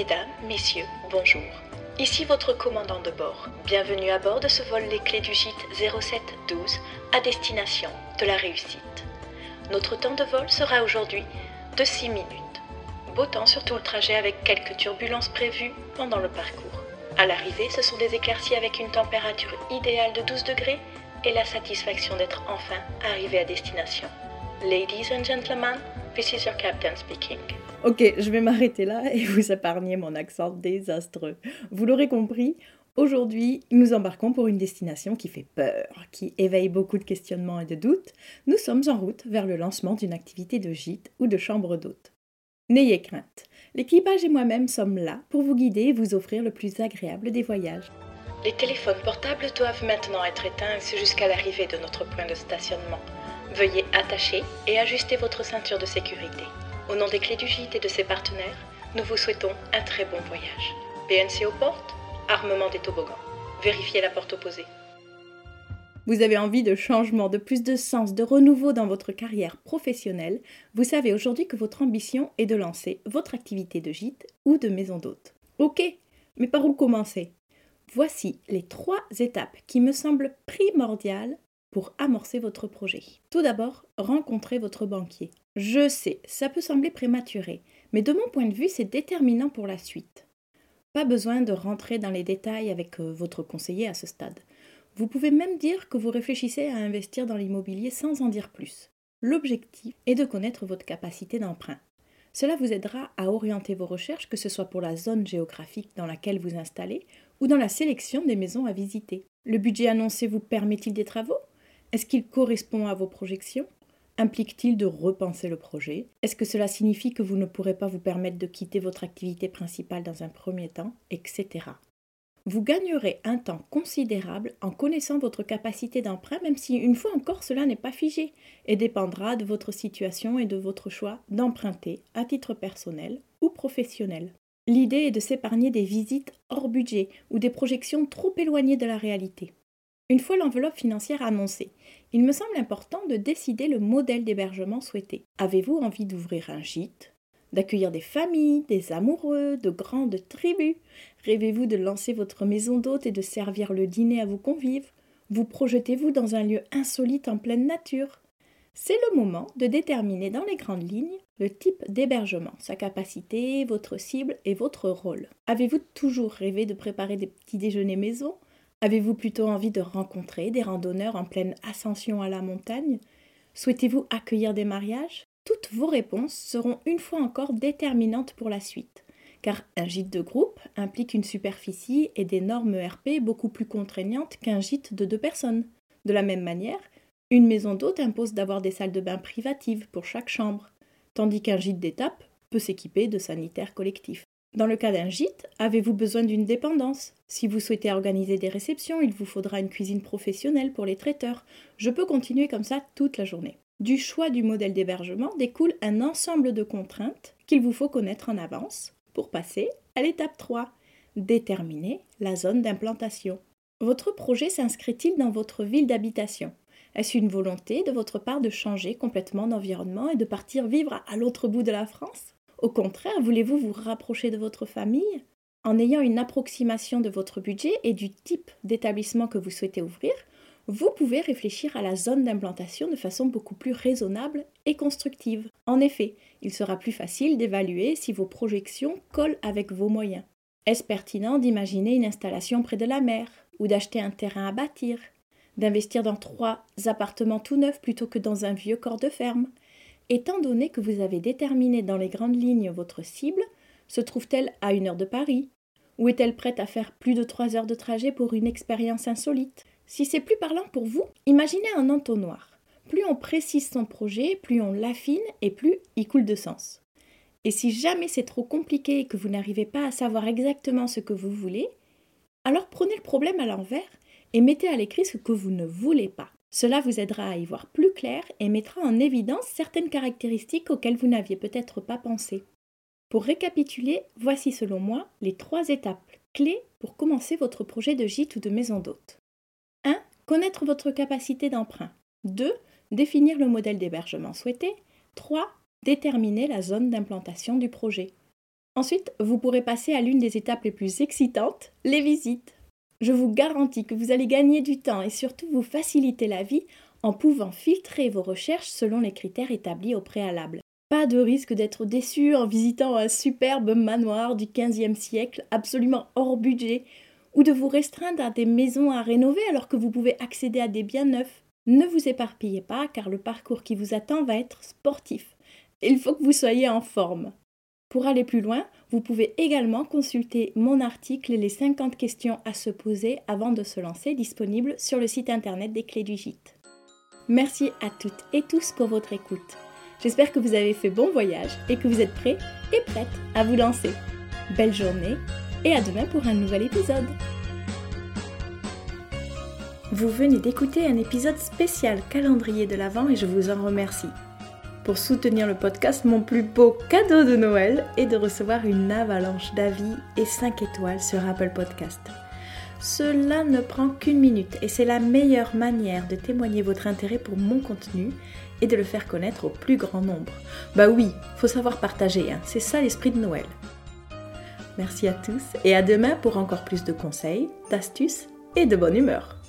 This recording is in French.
Mesdames, Messieurs, bonjour. Ici votre commandant de bord. Bienvenue à bord de ce vol Les Clés du Gîte 0712 à destination de la réussite. Notre temps de vol sera aujourd'hui de 6 minutes. Beau temps sur tout le trajet avec quelques turbulences prévues pendant le parcours. À l'arrivée, ce sont des éclaircies avec une température idéale de 12 degrés et la satisfaction d'être enfin arrivé à destination. Ladies and gentlemen, this is your captain speaking. Ok, je vais m'arrêter là et vous épargner mon accent désastreux. Vous l'aurez compris, aujourd'hui, nous embarquons pour une destination qui fait peur, qui éveille beaucoup de questionnements et de doutes. Nous sommes en route vers le lancement d'une activité de gîte ou de chambre d'hôte. N'ayez crainte, l'équipage et moi-même sommes là pour vous guider et vous offrir le plus agréable des voyages. Les téléphones portables doivent maintenant être éteints jusqu'à l'arrivée de notre point de stationnement. Veuillez attacher et ajuster votre ceinture de sécurité. Au nom des clés du gîte et de ses partenaires, nous vous souhaitons un très bon voyage. PNC aux portes, armement des toboggans. Vérifiez la porte opposée. Vous avez envie de changement, de plus de sens, de renouveau dans votre carrière professionnelle. Vous savez aujourd'hui que votre ambition est de lancer votre activité de gîte ou de maison d'hôte. Ok, mais par où commencer? Voici les trois étapes qui me semblent primordiales pour amorcer votre projet. Tout d'abord, rencontrez votre banquier. Je sais, ça peut sembler prématuré, mais de mon point de vue, c'est déterminant pour la suite. Pas besoin de rentrer dans les détails avec euh, votre conseiller à ce stade. Vous pouvez même dire que vous réfléchissez à investir dans l'immobilier sans en dire plus. L'objectif est de connaître votre capacité d'emprunt. Cela vous aidera à orienter vos recherches, que ce soit pour la zone géographique dans laquelle vous installez ou dans la sélection des maisons à visiter. Le budget annoncé vous permet-il des travaux? Est-ce qu'il correspond à vos projections? Implique-t-il de repenser le projet? Est-ce que cela signifie que vous ne pourrez pas vous permettre de quitter votre activité principale dans un premier temps, etc. Vous gagnerez un temps considérable en connaissant votre capacité d'emprunt, même si une fois encore cela n'est pas figé et dépendra de votre situation et de votre choix d'emprunter à titre personnel ou professionnel. L'idée est de s'épargner des visites hors budget ou des projections trop éloignées de la réalité. Une fois l'enveloppe financière annoncée, il me semble important de décider le modèle d'hébergement souhaité. Avez-vous envie d'ouvrir un gîte D'accueillir des familles, des amoureux, de grandes tribus? Rêvez-vous de lancer votre maison d'hôte et de servir le dîner à vos convives? Vous projetez-vous dans un lieu insolite en pleine nature? C'est le moment de déterminer dans les grandes lignes le type d'hébergement, sa capacité, votre cible et votre rôle. Avez-vous toujours rêvé de préparer des petits déjeuners maison? Avez-vous plutôt envie de rencontrer des randonneurs en pleine ascension à la montagne? Souhaitez-vous accueillir des mariages? Toutes vos réponses seront une fois encore déterminantes pour la suite, car un gîte de groupe implique une superficie et des normes ERP beaucoup plus contraignantes qu'un gîte de deux personnes. De la même manière, une maison d'hôte impose d'avoir des salles de bain privatives pour chaque chambre, tandis qu'un gîte d'étape peut s'équiper de sanitaires collectifs. Dans le cas d'un gîte, avez-vous besoin d'une dépendance? Si vous souhaitez organiser des réceptions, il vous faudra une cuisine professionnelle pour les traiteurs. Je peux continuer comme ça toute la journée. Du choix du modèle d'hébergement découle un ensemble de contraintes qu'il vous faut connaître en avance pour passer à l'étape 3, déterminer la zone d'implantation. Votre projet s'inscrit-il dans votre ville d'habitation? Est-ce une volonté de votre part de changer complètement d'environnement et de partir vivre à l'autre bout de la France? Au contraire, voulez-vous vous rapprocher de votre famille En ayant une approximation de votre budget et du type d'établissement que vous souhaitez ouvrir, vous pouvez réfléchir à la zone d'implantation de façon beaucoup plus raisonnable et constructive. En effet, il sera plus facile d'évaluer si vos projections collent avec vos moyens. Est-ce pertinent d'imaginer une installation près de la mer ou d'acheter un terrain à bâtir? D'investir dans trois appartements tout neufs plutôt que dans un vieux corps de ferme? Étant donné que vous avez déterminé dans les grandes lignes votre cible, se trouve-t-elle à une heure de Paris? Ou est-elle prête à faire plus de trois heures de trajet pour une expérience insolite? Si c'est plus parlant pour vous, imaginez un entonnoir. Plus on précise son projet, plus on l'affine et plus il coule de sens. Et si jamais c'est trop compliqué et que vous n'arrivez pas à savoir exactement ce que vous voulez, alors prenez le problème à l'envers et mettez à l'écrit ce que vous ne voulez pas. Cela vous aidera à y voir plus clair et mettra en évidence certaines caractéristiques auxquelles vous n'aviez peut-être pas pensé. Pour récapituler, voici selon moi les trois étapes clés pour commencer votre projet de gîte ou de maison d'hôte. 1. Connaître votre capacité d'emprunt. 2. Définir le modèle d'hébergement souhaité. 3. Déterminer la zone d'implantation du projet. Ensuite, vous pourrez passer à l'une des étapes les plus excitantes, les visites. Je vous garantis que vous allez gagner du temps et surtout vous faciliter la vie en pouvant filtrer vos recherches selon les critères établis au préalable. Pas de risque d'être déçu en visitant un superbe manoir du XVe siècle absolument hors budget ou de vous restreindre à des maisons à rénover alors que vous pouvez accéder à des biens neufs. Ne vous éparpillez pas car le parcours qui vous attend va être sportif. Il faut que vous soyez en forme. Pour aller plus loin, vous pouvez également consulter mon article les 50 questions à se poser avant de se lancer disponible sur le site internet des clés du gîte. Merci à toutes et tous pour votre écoute. J'espère que vous avez fait bon voyage et que vous êtes prêts et prêtes à vous lancer. Belle journée et à demain pour un nouvel épisode. Vous venez d'écouter un épisode spécial calendrier de l'Avent et je vous en remercie. Pour soutenir le podcast, mon plus beau cadeau de Noël est de recevoir une avalanche d'avis et 5 étoiles sur Apple Podcast. Cela ne prend qu'une minute et c'est la meilleure manière de témoigner votre intérêt pour mon contenu et de le faire connaître au plus grand nombre. Bah oui, faut savoir partager, hein. c'est ça l'esprit de Noël. Merci à tous et à demain pour encore plus de conseils, d'astuces et de bonne humeur.